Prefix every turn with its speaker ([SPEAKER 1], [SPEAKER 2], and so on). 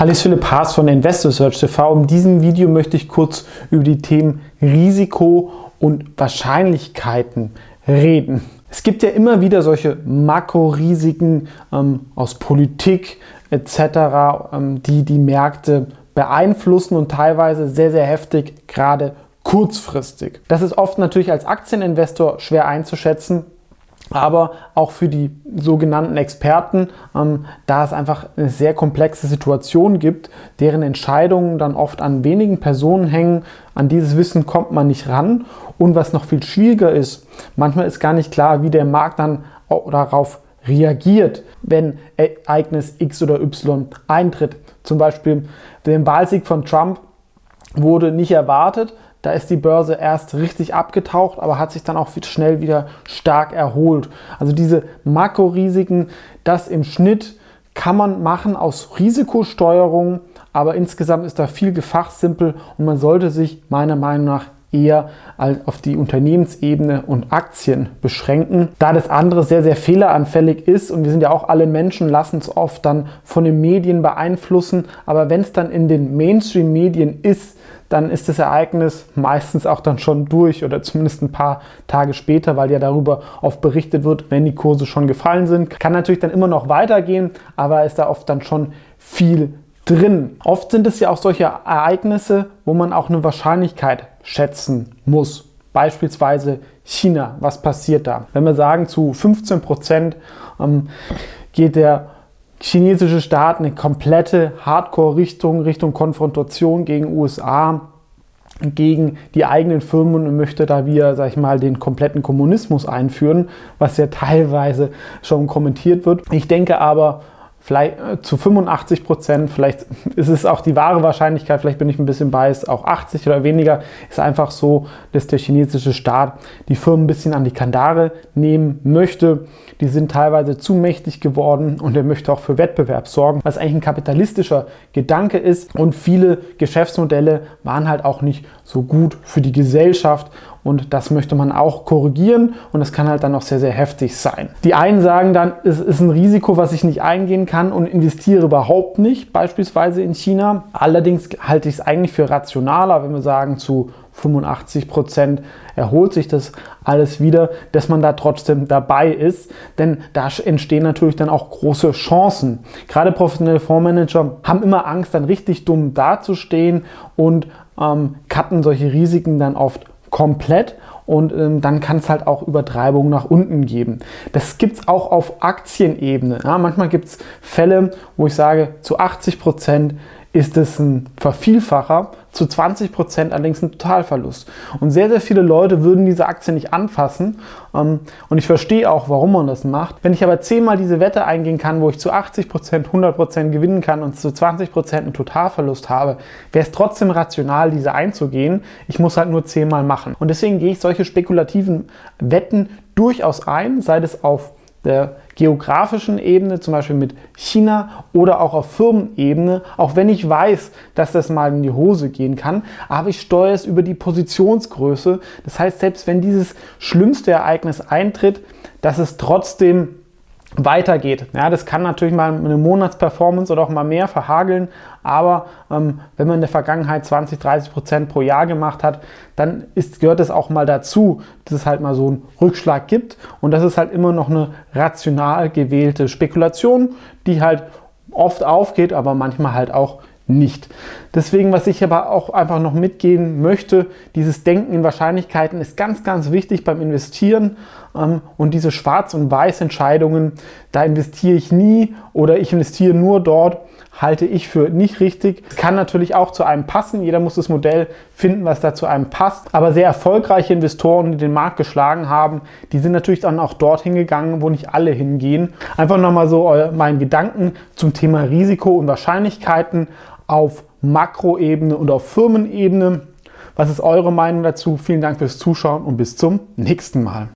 [SPEAKER 1] Hallo, ist Philipp Haas von Investor Search TV. In diesem Video möchte ich kurz über die Themen Risiko und Wahrscheinlichkeiten reden. Es gibt ja immer wieder solche Makrorisiken ähm, aus Politik etc., ähm, die die Märkte beeinflussen und teilweise sehr, sehr heftig, gerade kurzfristig. Das ist oft natürlich als Aktieninvestor schwer einzuschätzen, aber auch für die sogenannten Experten, ähm, da es einfach eine sehr komplexe Situation gibt, deren Entscheidungen dann oft an wenigen Personen hängen. An dieses Wissen kommt man nicht ran. Und was noch viel schwieriger ist, manchmal ist gar nicht klar, wie der Markt dann darauf reagiert, wenn Ereignis X oder Y eintritt. Zum Beispiel der Wahlsieg von Trump wurde nicht erwartet, da ist die Börse erst richtig abgetaucht, aber hat sich dann auch schnell wieder stark erholt. Also diese Makrorisiken, das im Schnitt kann man machen aus Risikosteuerung, aber insgesamt ist da viel gefachsimpel und man sollte sich meiner Meinung nach eher auf die Unternehmensebene und Aktien beschränken, da das andere sehr, sehr fehleranfällig ist und wir sind ja auch alle Menschen, lassen es oft dann von den Medien beeinflussen, aber wenn es dann in den Mainstream-Medien ist, dann ist das Ereignis meistens auch dann schon durch oder zumindest ein paar Tage später, weil ja darüber oft berichtet wird, wenn die Kurse schon gefallen sind. Kann natürlich dann immer noch weitergehen, aber ist da oft dann schon viel drin. Oft sind es ja auch solche Ereignisse, wo man auch eine Wahrscheinlichkeit schätzen muss. Beispielsweise China, was passiert da? Wenn wir sagen, zu 15 Prozent ähm, geht der chinesische Staat eine komplette Hardcore-Richtung, Richtung Konfrontation gegen USA, gegen die eigenen Firmen und möchte da wieder, sag ich mal, den kompletten Kommunismus einführen, was ja teilweise schon kommentiert wird. Ich denke aber, vielleicht äh, zu 85 Prozent, vielleicht ist es auch die wahre Wahrscheinlichkeit, vielleicht bin ich ein bisschen biased, auch 80 oder weniger, ist einfach so, dass der chinesische Staat die Firmen ein bisschen an die Kandare nehmen möchte. Die sind teilweise zu mächtig geworden und er möchte auch für Wettbewerb sorgen, was eigentlich ein kapitalistischer Gedanke ist. Und viele Geschäftsmodelle waren halt auch nicht so gut für die Gesellschaft und das möchte man auch korrigieren und das kann halt dann auch sehr, sehr heftig sein. Die einen sagen dann, es ist ein Risiko, was ich nicht eingehen kann und investiere überhaupt nicht, beispielsweise in China. Allerdings halte ich es eigentlich für rationaler, wenn wir sagen, zu 85 Prozent erholt sich das alles wieder, dass man da trotzdem dabei ist, denn da entstehen natürlich dann auch große Chancen. Gerade professionelle Fondsmanager haben immer Angst, dann richtig dumm dazustehen und ähm, cutten solche Risiken dann oft komplett und ähm, dann kann es halt auch Übertreibungen nach unten geben. Das gibt es auch auf Aktienebene. Ja, manchmal gibt es Fälle, wo ich sage, zu 80 Prozent ist es ein Vervielfacher, zu 20% allerdings ein Totalverlust. Und sehr, sehr viele Leute würden diese Aktie nicht anfassen. Ähm, und ich verstehe auch, warum man das macht. Wenn ich aber zehnmal diese Wette eingehen kann, wo ich zu 80%, 100% gewinnen kann und zu 20% einen Totalverlust habe, wäre es trotzdem rational, diese einzugehen. Ich muss halt nur zehnmal machen. Und deswegen gehe ich solche spekulativen Wetten durchaus ein, sei es auf der geografischen Ebene, zum Beispiel mit China oder auch auf Firmenebene, auch wenn ich weiß, dass das mal in die Hose gehen kann, aber ich steuere es über die Positionsgröße. Das heißt, selbst wenn dieses schlimmste Ereignis eintritt, dass es trotzdem weitergeht. Ja, das kann natürlich mal eine Monatsperformance oder auch mal mehr verhageln, aber ähm, wenn man in der Vergangenheit 20, 30 Prozent pro Jahr gemacht hat, dann ist, gehört es auch mal dazu, dass es halt mal so einen Rückschlag gibt und das ist halt immer noch eine rational gewählte Spekulation, die halt oft aufgeht, aber manchmal halt auch nicht. Deswegen, was ich aber auch einfach noch mitgehen möchte, dieses Denken in Wahrscheinlichkeiten ist ganz, ganz wichtig beim Investieren. Ähm, und diese Schwarz- und Weiß-Entscheidungen, da investiere ich nie oder ich investiere nur dort, halte ich für nicht richtig. Kann natürlich auch zu einem passen. Jeder muss das Modell finden, was da zu einem passt. Aber sehr erfolgreiche Investoren, die den Markt geschlagen haben, die sind natürlich dann auch dorthin gegangen, wo nicht alle hingehen. Einfach nochmal so meinen Gedanken zum Thema Risiko und Wahrscheinlichkeiten auf Makroebene und auf Firmenebene. Was ist eure Meinung dazu? Vielen Dank fürs Zuschauen und bis zum nächsten Mal.